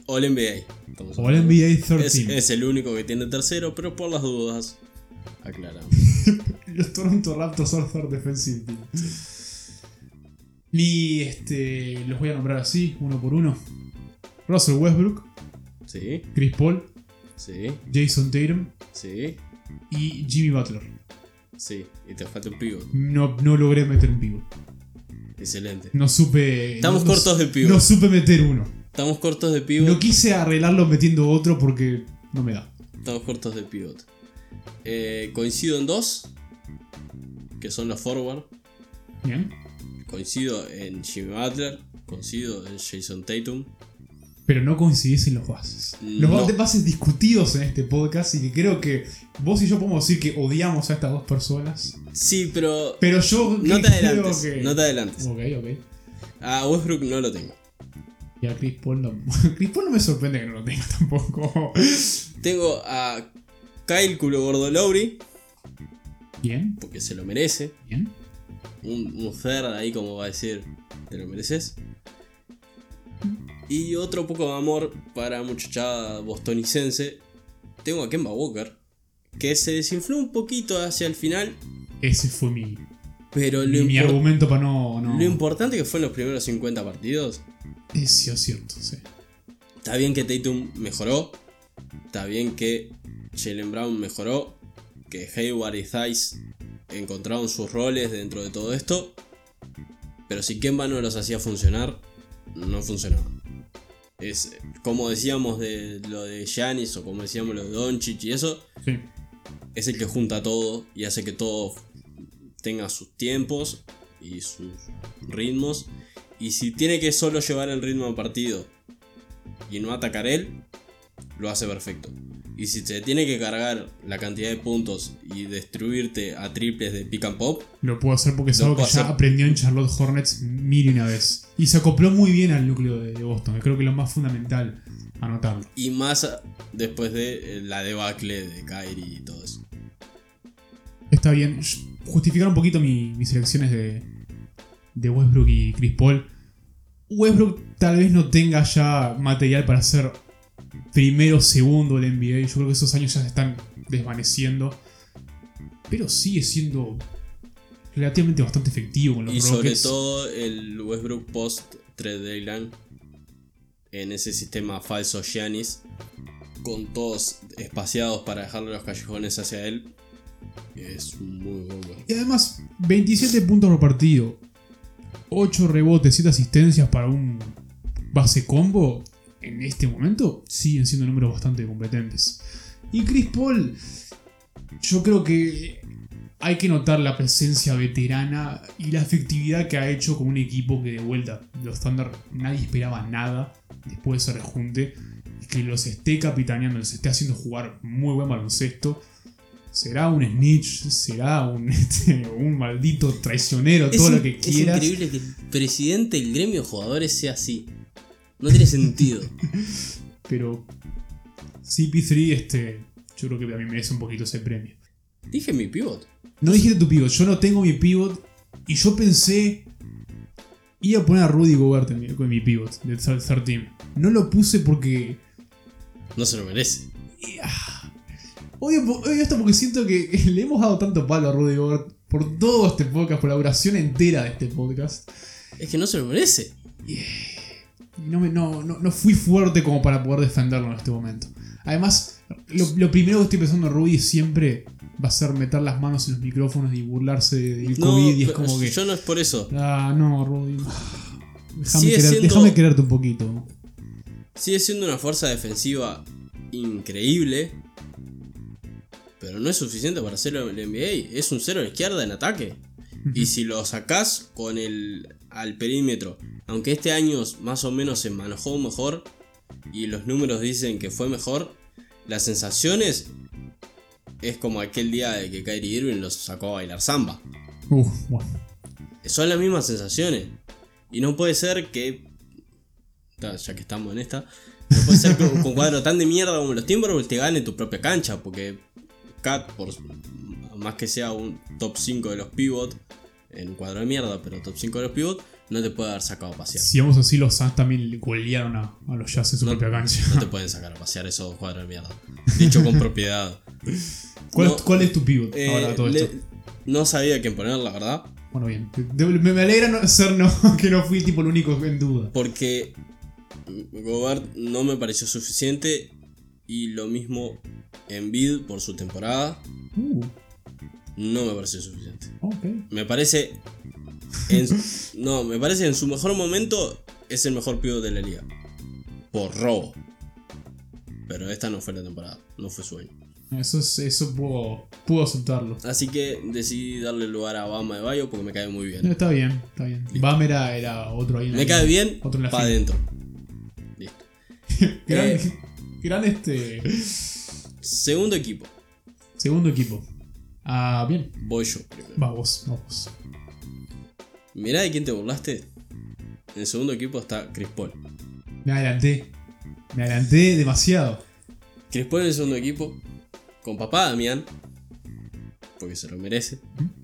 All NBA. hablando. NBA third Es, team. es el único que tiene tercero, pero por las dudas, aclaramos. Los Toronto Raptors son third defensive team. Y este. Los voy a nombrar así, uno por uno. Russell Westbrook, Sí, Chris Paul, sí, Jason Tatum sí, y Jimmy Butler. sí. Y te falta un pivot. No, no logré meter un pivot. Excelente. No supe. Estamos no- cortos de pivot. No supe meter uno. Estamos cortos de pivot. No quise arreglarlo metiendo otro porque no me da. Estamos cortos de pivot. Eh, coincido en dos, que son los forward. Bien. Coincido en Jimmy Butler. Coincido en Jason Tatum. Pero no coincidís en los bases. Los No. bases discutidos en este podcast y que creo que vos y yo podemos decir que odiamos a estas dos personas. Sí, pero Pero yo no te adelantes. que- No te adelantes. Ok, ok. A Westbrook no lo tengo. Y a Chris Paul no. Chris Paul no me sorprende que no lo tenga tampoco. Tengo a Kyle Culo Gordo Lowry, Bien, porque se lo merece. bien. Un, un third ahí como va a decir, te lo mereces. Y otro poco de amor para muchachada bostonicense. Tengo a Kemba Walker, que se desinfló un poquito hacia el final, Ese fue mi, pero lo, mi, argumento para no. no... lo importante que fue en los primeros 50 partidos. Es sí, es cierto, sí. Está bien que Tatum mejoró, está bien que Jalen Brown mejoró, que Hayward y Thice encontraron sus roles dentro de todo esto, pero si Kemba no los hacía funcionar, no funcionaba. Es como decíamos de lo de Giannis o como decíamos lo de Doncic y eso, Sí. es el que junta todo y hace que todo tenga sus tiempos y sus ritmos. Y si tiene que solo llevar el ritmo al partido y no atacar él, lo hace perfecto. Y si se tiene que cargar la cantidad de puntos y destruirte a triples de pick and pop, Lo puedo hacer porque es algo que ya aprendió en Charlotte Hornets mil y una vez. Y se acopló muy bien al núcleo de, Boston, creo que es lo más fundamental anotarlo. y más a- después de eh, la debacle de Kyrie y todo eso. Está bien. Justificar un poquito mi- mis elecciones de, de Westbrook y Chris Paul. Westbrook tal vez no tenga ya material para ser primero o segundo del NBA. Yo creo que esos años ya se están desvaneciendo. Pero sigue siendo relativamente bastante efectivo con los Y sobre Rockets. todo el Westbrook post trade deadline en ese sistema falso Giannis con todos espaciados para dejarle los callejones hacia él es muy. Y además, 27 puntos por partido, 8 rebotes, 7 asistencias para un base combo, en este momento siguen siendo números bastante competentes. Y Chris Paul, yo creo que hay que notar la presencia veterana y la efectividad que ha hecho con un equipo que de vuelta, los Thunder, nadie esperaba nada después de ese rejunte. Que los esté capitaneando, los esté haciendo jugar muy buen baloncesto. Será un snitch, será un, este, un maldito traicionero, todo es, lo que es quieras. increíble que el presidente del gremio de jugadores sea así. No tiene sentido. Pero CP3, este, yo creo que también merece un poquito ese premio. Dije mi pivot. No dijiste tu pivot, yo no tengo mi pivot. Y yo pensé. Iba a poner a Rudy Gobert en mi, con mi pivot del third team. No lo puse porque. No se lo merece. Odio, odio esto porque siento que le hemos dado tanto palo a Rudy Gobert por todo este podcast, por la duración entera de este podcast. Es que no se lo merece. Y no, me, no, no, no fui fuerte como para poder defenderlo en este momento. Además, lo, lo primero que estoy pensando en Rudy siempre va a ser meter las manos en los micrófonos y burlarse del No, COVID. Y es como que. yo no es por eso. Ah, no, Rudy. Déjame, querer- siendo- déjame quererte un poquito. Sigue siendo una fuerza defensiva increíble. Pero no es suficiente para hacerlo en el NBA. Es un cero a la izquierda en ataque. Y si lo sacás con el al perímetro, aunque este año más o menos se manejó mejor y los números dicen que fue mejor, las sensaciones es como aquel día de que Kyrie Irving los sacó a bailar samba. Uf, bueno. Son las mismas sensaciones. Y no puede ser que. Ya que estamos en esta. No puede ser que con cuadro tan de mierda como los Timberwolves te gane tu propia cancha. Porque Cat, por más que sea un top 5 de los pivot, en un cuadro de mierda, pero top 5 de los pivot, no te puede haber sacado a pasear. Si vamos así, los Suns también le golearon a, a los Jazz en su No, propia cancha. no te pueden sacar a pasear esos cuadros de mierda. Dicho con propiedad. ¿Cuál, no, cuál es tu pivot Eh, ahora todo le- esto? no sabía quién poner, la verdad. Bueno, bien. Me, me alegra no, ser no, que no fui tipo el único en duda. Porque Gobert no me pareció suficiente. Y lo mismo Embiid por su temporada. Uh, No me pareció suficiente. Me parece. en- no, me parece en su mejor momento es el mejor pivot de la liga. Por robo. Pero esta no fue la temporada, no fue su año. Eso, es- eso puedo, puedo aceptarlo. Así que decidí darle lugar a Bama de Bayo porque me cae muy No, bien. está bien, está bien. Bam era, era otro ahí en la Me cae bien, para adentro. Listo. Eh. Gran este. Segundo equipo. Segundo equipo. Ah, bien. Voy yo primero. Vamos, vamos. Mirá de quién te burlaste. En el segundo equipo está Chris Paul. Me adelanté. Me adelanté demasiado. Chris Paul en el segundo equipo, con papá Damián, porque se lo merece.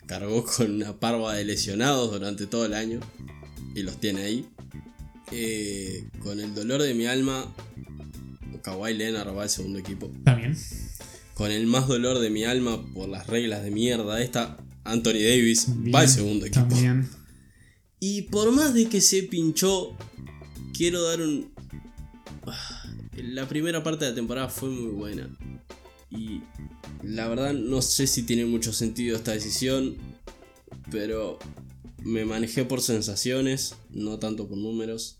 Cargó con una parva de lesionados durante todo el año y los tiene ahí. Eh, con el dolor de mi alma, Kawhi Leonard va al segundo equipo. También. Con el más dolor de mi alma por las reglas de mierda esta, Anthony Davis Bien, va al segundo equipo. También. Y por más de que se pinchó, quiero dar un... La primera parte de la temporada fue muy buena. Y la verdad no sé si tiene mucho sentido esta decisión. Pero me manejé por sensaciones, no tanto por números.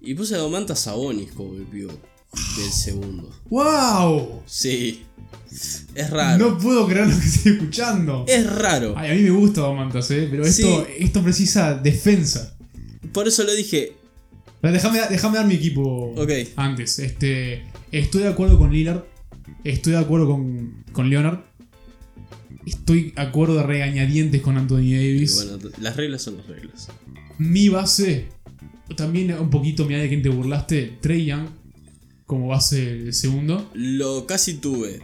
Y puse a Domantas Sabonis como el pivot del segundo. ¡Wow! Sí. Es raro. No puedo creer lo que estoy escuchando. Es raro. Ay, a mí me gusta Domantas, eh. Pero esto, Sí. esto precisa defensa. Por eso lo dije. Déjame, déjame dar mi equipo Ok. antes. Este, estoy de acuerdo con Lillard. Estoy de acuerdo con, con Leonard. Estoy de acuerdo de regañadientes con Anthony Y Davis. bueno, las reglas son las reglas. Mi base, también un poquito, mira de quién te burlaste, Trey Young como base el segundo. Lo casi tuve,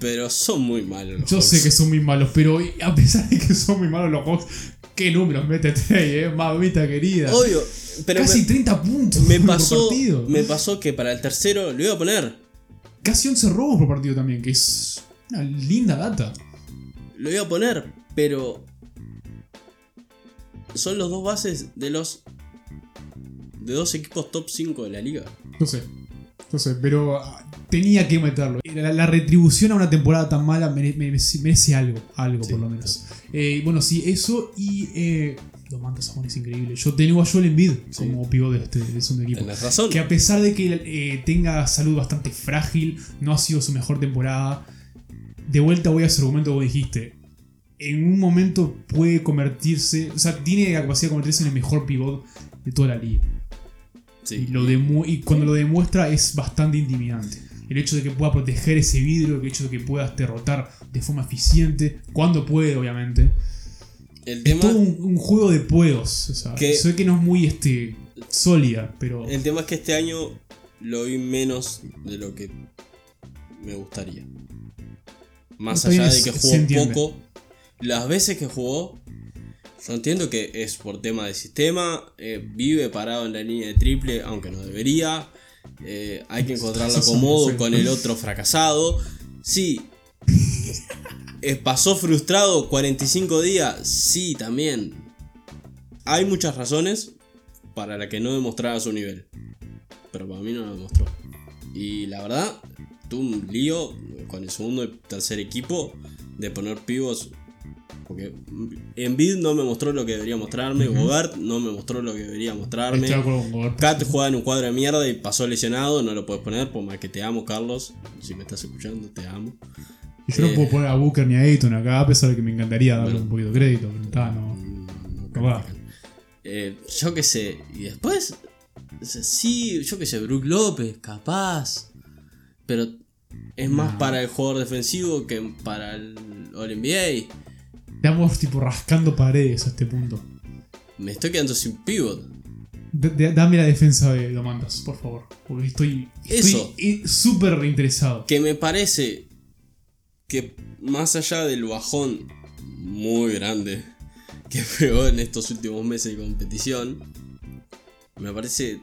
pero son muy malos los Yo Hawks. sé que son muy malos, pero a pesar de que son muy malos los Hawks, ¿qué números mete Trey, eh? Mamita querida. Obvio, pero Casi me, 30 puntos me por pasó, partido. me pasó que para el tercero lo iba a poner. Casi 11 robos por partido también, que es una linda data. Lo iba a poner, pero son los dos bases de los de dos equipos top 5 de la liga. No sé. Sé, pero ah, tenía que meterlo. La, la retribución a una temporada tan mala mere- merece, merece algo, algo Sí, por lo menos. Eh, bueno, sí, eso y eh, Domantas Sabonis es increíble. Yo tengo a Joel Embiid Sí. como pivot de este, de segundo equipo. Tenés razón. Que a pesar de que eh, tenga salud bastante frágil, no ha sido su mejor temporada. De vuelta voy a ese argumento que vos dijiste. En un momento puede convertirse, o sea, tiene la capacidad de convertirse en el mejor pivot de toda la liga. Sí. Y, lo demu- y cuando lo demuestra es bastante intimidante. El hecho de que pueda proteger ese vidrio, el hecho de que puedas derrotar de forma eficiente, cuando puede, obviamente. El Es tema, todo un, un juego de puedos. O sea, Que- sé que no es muy este, sólida, pero. el tema es que este año lo vi menos de lo que me gustaría. Más allá de que jugó poco, las veces que jugó, yo entiendo que es por tema de sistema, eh, vive parado en la línea de triple, aunque no debería. eh, hay que encontrarlo acomodo con el otro fracasado. Sí. Eh, ¿Pasó frustrado 45 días? Sí, también. Hay muchas razones para la que no demostrara su nivel. Pero para mí no lo demostró. Y la verdad, tuve un lío con el segundo y tercer equipo de poner pivos. Porque Embiid no me mostró lo que debería mostrarme. Gobert no me mostró lo que debería mostrarme. Kat juega en un cuadro de mierda y pasó lesionado. No lo puedes poner, por más que te amo, Carlos. Si me estás escuchando, te amo. Y yo no eh, puedo poner a Booker ni a Ayton acá, a pesar de que me encantaría darle Bueno. un poquito de crédito. Pero está, no. No. Eh, yo qué sé. Y después. Sí, yo qué sé, Brook López, capaz. Pero es más para el jugador defensivo que para el All NBA. Estamos tipo rascando paredes a este punto. Me estoy quedando sin pivot. D- d- dame la defensa de Domantas, por favor. Porque estoy. Súper interesado. Que me parece que más allá del bajón muy grande que pegó en estos últimos meses de competición, me parece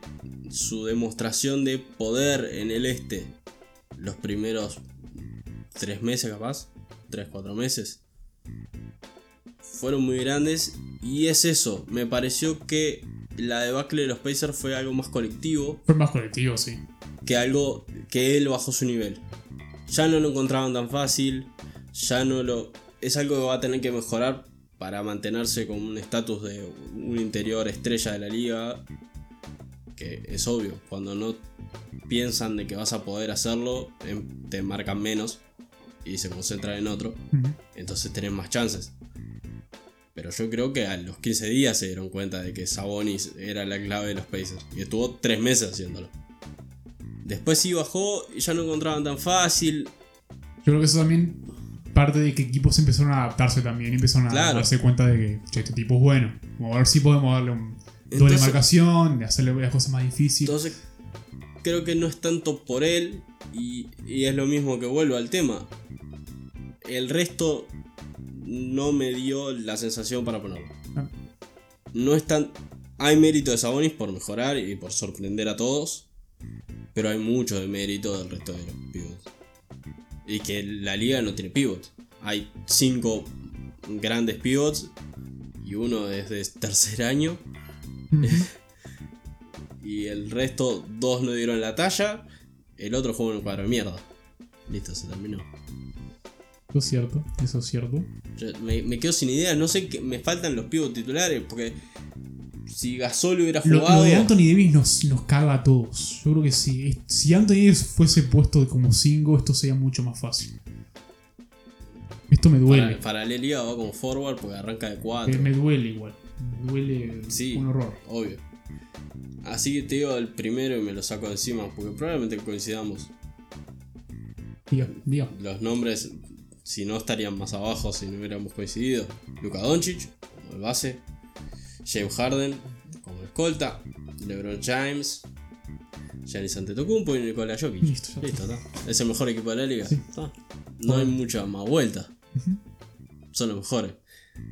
su demostración de poder en el este los primeros tres meses capaz, tres, cuatro meses, fueron muy grandes y es eso, me pareció que la debacle de los Pacers fue algo más colectivo Fue más colectivo, sí. que algo que él bajó su nivel. Ya no lo encontraban tan fácil, ya no lo... Es algo que va a tener que mejorar para mantenerse con un estatus de un interior estrella de la liga. Que es obvio, cuando no piensan de que vas a poder hacerlo, em- te marcan menos y se concentran en otro. Entonces tenés más chances. Pero yo creo que a los 15 días se dieron cuenta de que Sabonis era la clave de los Pacers. Y estuvo 3 meses haciéndolo. Después sí bajó y ya no encontraban tan fácil. Yo creo que eso también parte de que equipos empezaron a adaptarse también empezaron a darse cuenta de que che, este tipo es bueno. Como a ver si podemos darle un, Doble marcación, de hacerle las cosas más difíciles. Entonces, creo que no es tanto por él y, y es lo mismo que vuelvo al tema. El resto no me dio la sensación para ponerlo. Ah. No es tan... Hay mérito de Sabonis por mejorar y por sorprender a todos, pero hay mucho de mérito del resto de los pivots. Y que la liga no tiene pivots. Hay cinco grandes pivots y uno es de tercer año. y el resto, dos no dieron la talla. El otro jugó en un cuadro de mierda. Listo, se terminó. Eso es cierto, eso es cierto. Yo me, me quedo sin idea. No sé qué. Me faltan los pibos titulares. Porque si Gasol hubiera jugado. lo de Anthony Davis nos, nos caga a todos. Yo creo que sí. Si Anthony Davis fuese puesto como 5, esto sería mucho más fácil. Esto me duele. para, para liga va como forward porque arranca de 4. Eh, me duele igual. Me duele Sí. un horror. Obvio. Así que te digo el primero y me lo saco encima. Porque probablemente coincidamos. Los nombres, si no estarían más abajo si no hubiéramos coincidido. Luka Doncic, como el base. James Harden, como escolta. LeBron James. Giannis Antetokounmpo y Nikola Jokic. Listo, Listo, está. Es el mejor equipo de la liga. Sí. No hay mucha más vuelta. Son los mejores.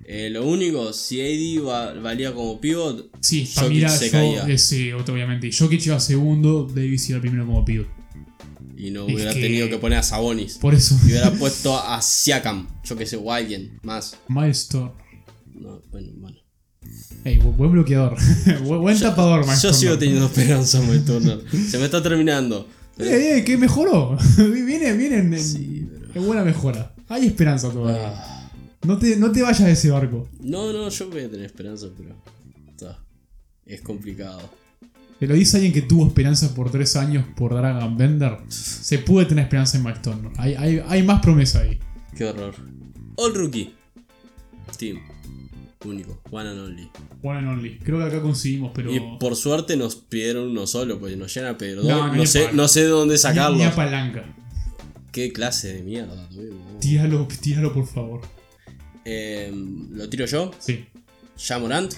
Eh, lo único, si AD va- valía como pivot, Sí, Jokic se yo, caía. ese, obviamente. Jokic iba segundo, Davis iba primero como pivot. y no Es hubiera que- tenido que poner a Sabonis. Por eso. Y hubiera puesto a Siakam, yo que sé, o alguien más. Milestone. No, bueno, bueno. Ey, bu- buen bloqueador. buen tapador, Yo Milestone. sigo teniendo esperanza Turner. Se me está terminando. Pero- Eh, eh, que mejoró. viene, viene en, en- Sí, pero- en buena mejora. Hay esperanza todavía. Ah, No, te, no te vayas de ese barco. no, no, yo voy a tener esperanza, pero. está, es complicado. Te lo dice alguien que tuvo esperanza por tres años por Dragon Bender. Se puede tener esperanza en Milestone. Hay, hay, hay más promesa ahí. Qué horror. All Rookie. Team. Único. One and only. One and only. Creo que acá conseguimos, pero. Y por suerte nos pidieron uno solo, porque nos llena a Pedro. No, No, no, ni sé, no sé de dónde Ni- sacarlo. Ni a palanca. Qué clase de mierda, tuvimos. Tíralo, tíralo por favor. Eh, lo tiro yo. Sí. Jamorant.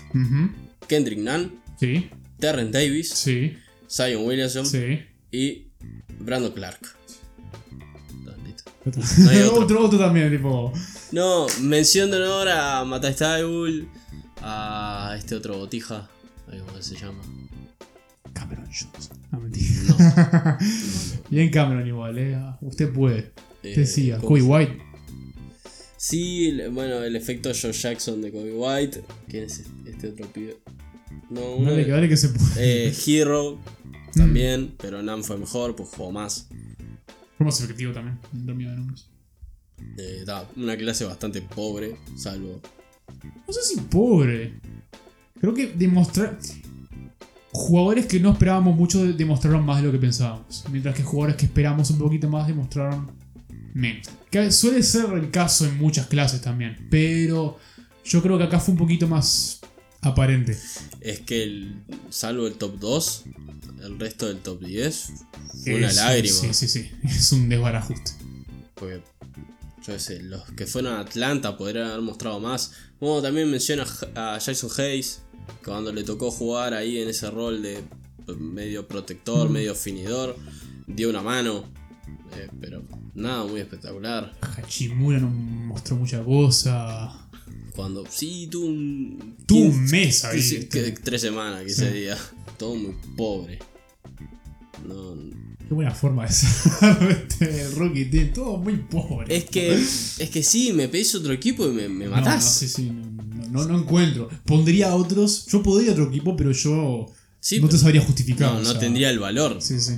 Kendrick Nunn. Sí. Terrence Davis. Sí. Zion Williamson. Sí. Y Brandon Clark. Hay otro. otro, otro también, tipo. No, mención de honor a Matai a este otro botija, cómo se llama. Cameron Jones. No, mentira. No, no, no. Bien Cameron igual, eh. Usted puede. Eh, Te decía, ¿cómo Kobe White. Sí, bueno, el efecto Joe Jackson de Kobe White. ¿Quién es este, este otro pibe? No, uno Dale de- que, se puede. eh, Hero también, pero Nam fue mejor, pues jugó más. Fue más efectivo también, en términos de números. Eh, da una clase bastante pobre, salvo. No sé si pobre. Creo que demostrar. Jugadores que no esperábamos mucho de- demostraron más de lo que pensábamos. Mientras que jugadores que esperamos un poquito más demostraron menos. Que suele ser el caso en muchas clases también. Pero yo creo que acá fue un poquito más aparente. Es que, el- salvo el top 2, el resto del top 10 fue una lágrima. Sí, sí, sí. Es un desbarajuste. Porque, yo qué sé, los que fueron a Atlanta podrían haber mostrado más. Bueno, también menciona a Jason Hayes, que cuando le tocó jugar ahí en ese rol de medio protector, medio finidor, dio una mano. Eh, pero nada muy espectacular. Hachimura no mostró mucha cosa. Cuando, sí, tuvo un. Tuvo 15, un mes ahí. sí, este. tres semanas, que Sí. ese día. Todo muy pobre. No, Qué buena forma de ser este, el rookie team. Todo muy pobre. es que, es que sí, me pedís otro equipo y me, me No, matás. No, sí, sí, no, no, no encuentro. Pondría otros. Yo podría otro equipo, pero yo Sí, no te sabría justificar. No, o no sea, tendría el valor. Sí, sí.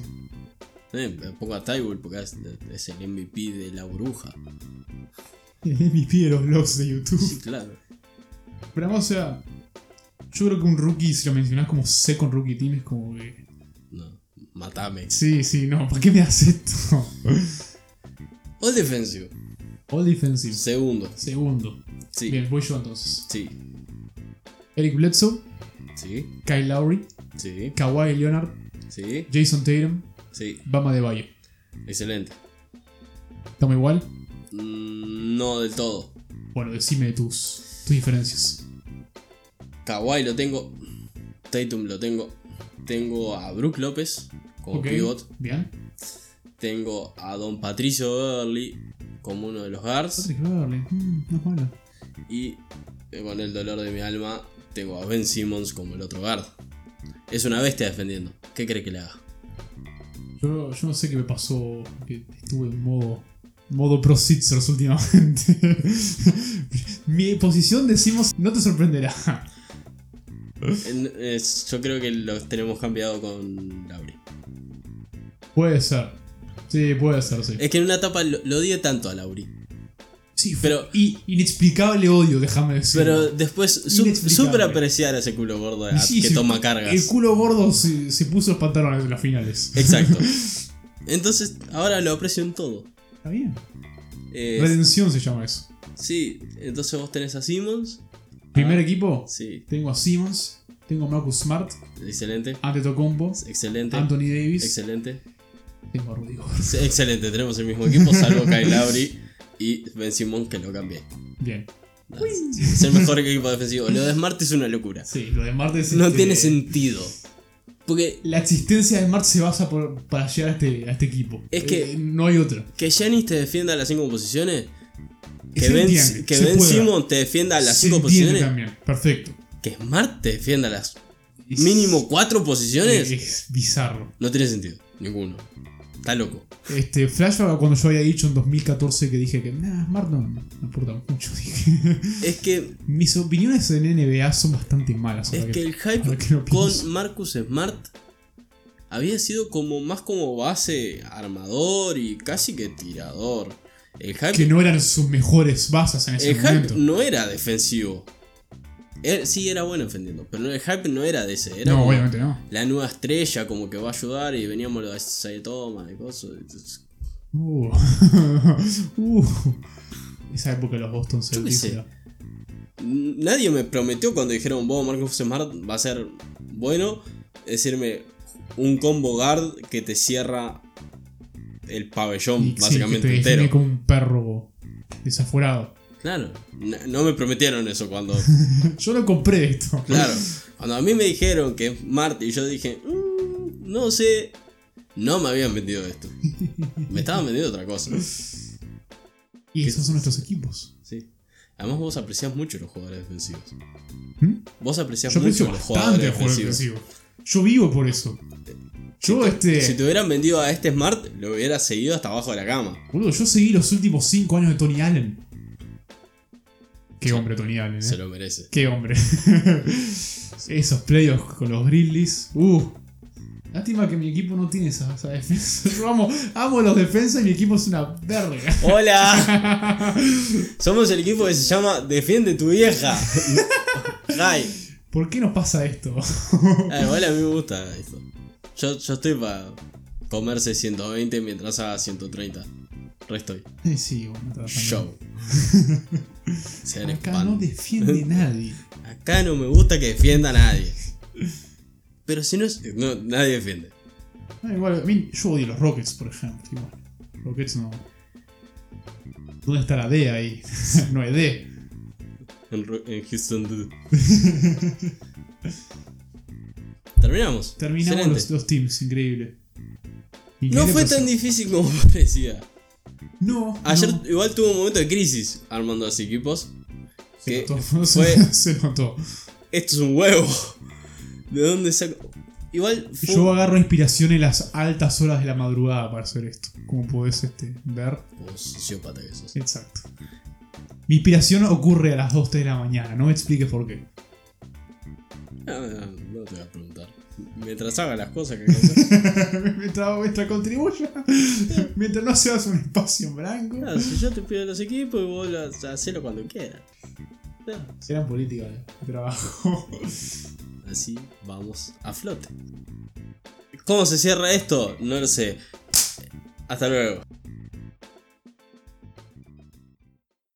Me pongo a Tyball porque es, es el MVP de la bruja. El MVP de los blogs de YouTube. Sí, claro. Pero además, o sea, yo creo que un rookie, si lo mencionás como second rookie team, es como que. No, matame. Sí, sí, no, ¿por qué me haces esto? All defensive. All defensive. Segundo. Segundo. Sí. Bien, voy yo entonces. Sí. Eric Bledsoe, Sí. Kyle Lowry, Sí. Kawhi Leonard, Sí. Jason Tatum, Sí. Bama de Valle. Excelente. ¿Toma igual? Mm, No del todo. Bueno, decime tus, tus diferencias. Kawhi lo tengo Tatum lo tengo. Tengo a Brook López como Ok, pivot. Bien. Tengo a Don Patricio Beverly como uno de los guards. Patrick Beverly. mm, no es malo. Y eh, con el dolor de mi alma, tengo a Ben Simmons como el otro guard. Es una bestia defendiendo. ¿Qué cree que le haga? Yo, yo no sé qué me pasó. Que estuve en modo. Modo Pro Sixers últimamente. Mi posición decimos no te sorprenderá. Yo creo que lo tenemos cambiado con Lauri. Puede ser. Sí, puede ser, sí. Es que en una etapa lo, lo odié tanto a Lauri. Sí, pero- y inexplicable odio, déjame decir. Pero después súper apreciar a ese culo gordo Sí, que sí, toma cargas. El culo gordo se, se puso los pantalones en las finales. Exacto. Entonces, ahora lo aprecio en todo. Está bien. Eh, Redención se llama eso. sí, entonces vos tenés a Simmons. Primer Ah, equipo, Sí, tengo a Simmons, tengo a Marcus Smart, excelente. Antetokounmpo, Excelente. Anthony Davis, Excelente. tengo a Rudy Excelente, tenemos el mismo equipo, salvo Kyle Lowry y Ben Simon que lo cambié. Bien. Es el mejor equipo defensivo. Lo de Smart es una locura. Sí, lo de Marte es No este, tiene sentido. Porque La existencia de Marte se basa por- para llegar a este, a este equipo. Es que- Eh, no hay otra. que Giannis te defienda las 5 posiciones. Que Se Ben, entiende, que Ben. Simon te defienda las Se 5 entiende posiciones. también. Perfecto. Que Smart te defienda las Es- mínimo 4 posiciones. Es bizarro. No tiene sentido. Ninguno. Está loco. Este, flashback cuando yo había dicho en 2014 que dije que nah, Smart no, no importa mucho. Dije. Es que, Mis opiniones en NBA son bastante malas. es que el hype que con Marcus Smart había sido como más como base armador y casi que tirador. El hype, que no eran sus mejores bases en ese el hype momento. no era defensivo. Él sí era bueno defendiendo, pero el hype no era de ese. Era no, obviamente no. la nueva estrella, como que va a ayudar y veníamos los Thomas y cosas. Uh. Uh. Esa época de los Boston Celtics. Nadie me prometió cuando dijeron, vos Marcus Smart va a ser bueno, decirme un combo guard que te cierra el pabellón y- sí, básicamente que te entero. como un perro desaforado. Claro, no me prometieron eso cuando. Yo no compré esto. Claro, cuando a mí me dijeron que es Marte y yo dije, "Mm, no sé, no me habían vendido esto. Me estaban vendiendo otra cosa. Y esos son nuestros equipos. Sí. Además, vos apreciás mucho los jugadores defensivos. ¿Mm? Vos apreciás Yo mucho los jugadores defensivos. defensivo. Yo vivo por eso. Yo, este. Si te hubieran vendido a este Smart, lo hubiera seguido hasta abajo de la cama. Boludo, yo seguí los últimos 5 años de Tony Allen. Qué Sí. hombre, Tony Allen, Se eh. lo merece. Qué hombre. Esos playoffs con los Grizzlies. Uh. Lástima que mi equipo no tiene esa, esa defensa. Yo amo, amo los defensas y mi equipo es una verga. ¡Hola! Somos el equipo que se llama Defiende tu vieja. ¿Por qué nos pasa esto? Ah, igual a mí me gusta esto. Yo, yo estoy para comerse 120 mientras haga 130. Re estoy. Eh, sí, bueno, está. Show. Acá spam. no defiende nadie. Acá no me gusta que defienda a nadie. Pero si no es. No, nadie defiende. Ah, igual, a mí, yo odio los Rockets, por ejemplo. Rockets no. ¿Dónde está la D ahí? no hay D. En, en Houston. dude. Terminamos. Terminamos los dos teams, increíble. No fue tan difícil como parecía. No. Ayer no. igual tuvo un momento de crisis armando los equipos. Se que notó, fue- se notó. Esto es un huevo. ¿De dónde saco? Igual fue Yo agarro inspiración en las altas horas de la madrugada para hacer esto. Como podés este, ver. Como sociópata que sos. Exacto. Mi inspiración ocurre a las 2 de la mañana. No me expliques por qué. Ah, no, no te voy a preguntar. Mientras haga las cosas que mientras, mientras contribuya. mientras no seas un espacio en blanco. Claro, si yo te pido los equipos y vos los hacelo cuando quieras. Claro, Serán políticas de trabajo. Así vamos a flote. ¿Cómo se cierra esto? No lo sé. Hasta luego.